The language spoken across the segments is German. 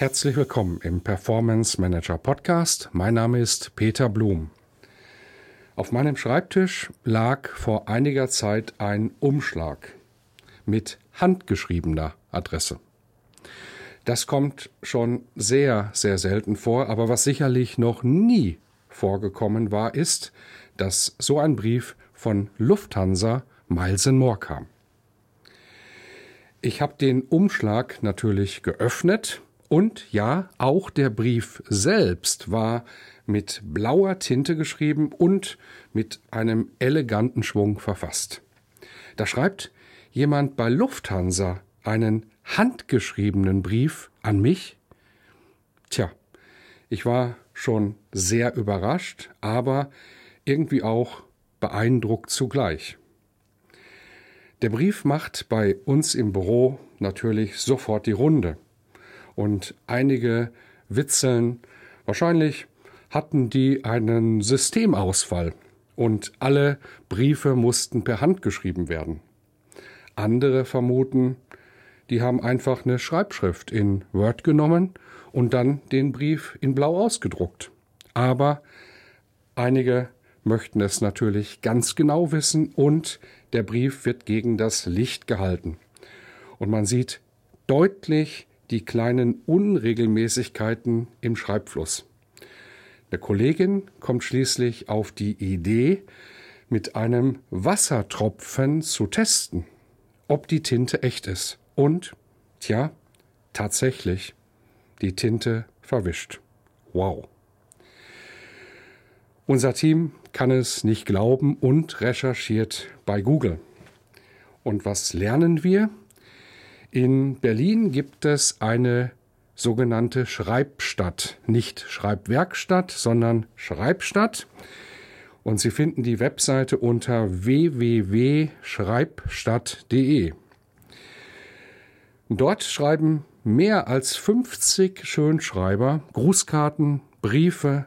Herzlich willkommen im Performance Manager Podcast. Mein Name ist Peter Blum. Auf meinem Schreibtisch lag vor einiger Zeit ein Umschlag mit handgeschriebener Adresse. Das kommt schon sehr, sehr selten vor, aber was sicherlich noch nie vorgekommen war, ist, dass so ein Brief von Lufthansa Miles More kam. Ich habe den Umschlag natürlich geöffnet und ja, auch der Brief selbst war mit blauer Tinte geschrieben und mit einem eleganten Schwung verfasst. Da schreibt jemand bei Lufthansa einen handgeschriebenen Brief an mich. Tja, ich war schon sehr überrascht, aber irgendwie auch beeindruckt zugleich. Der Brief macht bei uns im Büro natürlich sofort die Runde und einige witzeln. Wahrscheinlich hatten die einen Systemausfall und alle Briefe mussten per Hand geschrieben werden. Andere vermuten, die haben einfach eine Schreibschrift in Word genommen und dann den Brief in Blau ausgedruckt. Aber einige möchten es natürlich ganz genau wissen und der Brief wird gegen das Licht gehalten. Und man sieht deutlich die kleinen Unregelmäßigkeiten im Schreibfluss. Der Kollegin kommt schließlich auf die Idee, mit einem Wassertropfen zu testen, ob die Tinte echt ist. Und, tja, tatsächlich, die Tinte verwischt. Wow. Unser Team kann es nicht glauben und recherchiert bei Google. Und was lernen wir? In Berlin gibt es eine sogenannte Schreibstadt. Nicht Schreibwerkstatt, sondern Schreibstadt. Und Sie finden die Webseite unter www.schreibstadt.de. Dort schreiben mehr als 50 Schönschreiber Grußkarten, Briefe,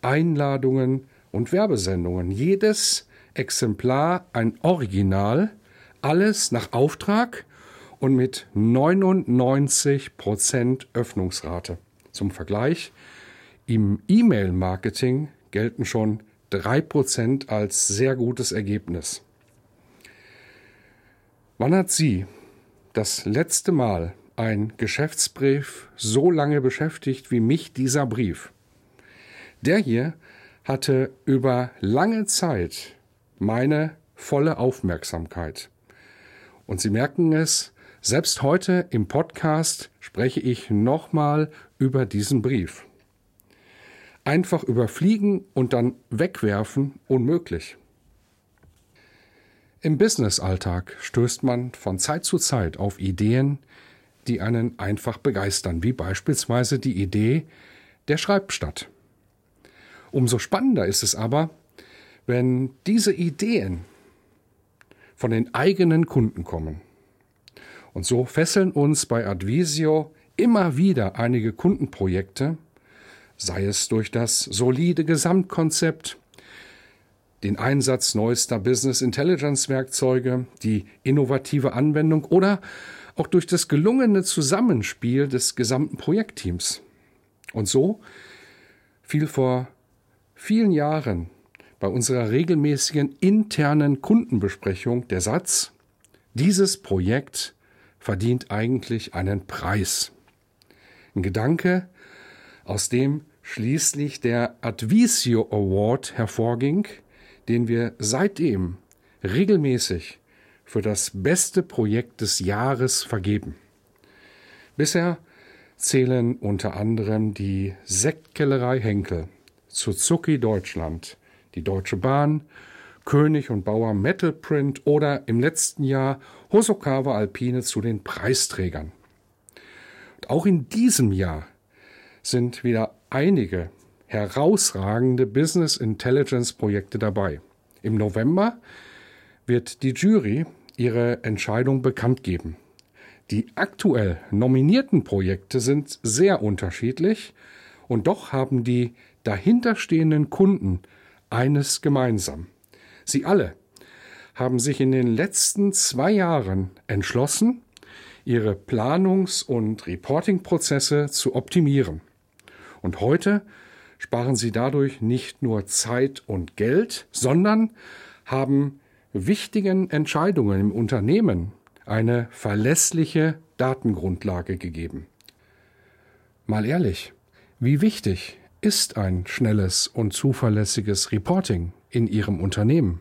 Einladungen und Werbesendungen. Jedes Exemplar ein Original, alles nach Auftrag und mit 99% Öffnungsrate. Zum Vergleich, im E-Mail-Marketing gelten schon 3% als sehr gutes Ergebnis. Wann hat Sie das letzte Mal ein Geschäftsbrief so lange beschäftigt wie mich dieser Brief? Der hier hatte über lange Zeit meine volle Aufmerksamkeit. Und Sie merken es, selbst heute im Podcast spreche ich nochmal über diesen Brief. Einfach überfliegen und dann wegwerfen unmöglich. Im Businessalltag stößt man von Zeit zu Zeit auf Ideen, die einen einfach begeistern, wie beispielsweise die Idee der Schreibstadt. Umso spannender ist es aber, wenn diese Ideen von den eigenen Kunden kommen. Und so fesseln uns bei Advisio immer wieder einige Kundenprojekte, sei es durch das solide Gesamtkonzept, den Einsatz neuester Business Intelligence Werkzeuge, die innovative Anwendung oder auch durch das gelungene Zusammenspiel des gesamten Projektteams. Und so fiel vor vielen Jahren bei unserer regelmäßigen internen Kundenbesprechung der Satz, dieses Projekt verdient eigentlich einen Preis. Ein Gedanke, aus dem schließlich der Advisio Award hervorging, den wir seitdem regelmäßig für das beste Projekt des Jahres vergeben. Bisher zählen unter anderem die Sektkellerei Henkel, Suzuki Deutschland, die Deutsche Bahn, König und Bauer Metal Print oder im letzten Jahr Hosokawa Alpine zu den Preisträgern. Und auch in diesem Jahr sind wieder einige herausragende Business Intelligence Projekte dabei. Im November wird die Jury ihre Entscheidung bekannt geben. Die aktuell nominierten Projekte sind sehr unterschiedlich und doch haben die dahinterstehenden Kunden eines gemeinsam. Sie alle haben sich in den letzten zwei Jahren entschlossen, ihre Planungs- und Reporting-Prozesse zu optimieren. Und heute sparen sie dadurch nicht nur Zeit und Geld, sondern haben wichtigen Entscheidungen im Unternehmen eine verlässliche Datengrundlage gegeben. Mal ehrlich, wie wichtig ist ein schnelles und zuverlässiges Reporting in Ihrem Unternehmen?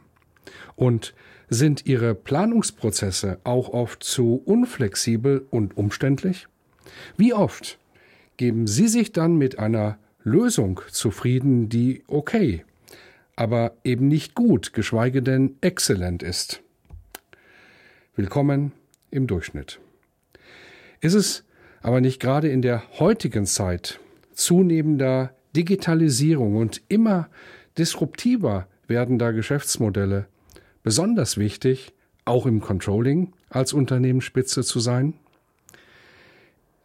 Und sind Ihre Planungsprozesse auch oft zu unflexibel und umständlich? Wie oft geben Sie sich dann mit einer Lösung zufrieden, die okay, aber eben nicht gut, geschweige denn exzellent ist? Willkommen im Durchschnitt. Ist es aber nicht gerade in der heutigen Zeit zunehmender Digitalisierung und immer disruptiver werdender Geschäftsmodelle besonders wichtig, auch im Controlling als Unternehmensspitze zu sein?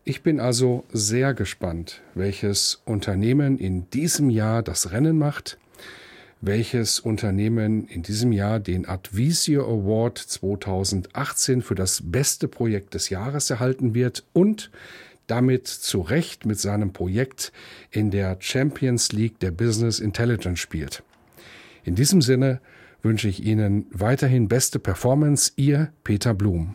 Ich bin also sehr gespannt, welches Unternehmen in diesem Jahr das Rennen macht, welches Unternehmen in diesem Jahr den Advisio Award 2018 für das beste Projekt des Jahres erhalten wird und damit zu Recht mit seinem Projekt in der Champions League der Business Intelligence spielt. In diesem Sinne wünsche ich Ihnen weiterhin beste Performance, Ihr Peter Blum.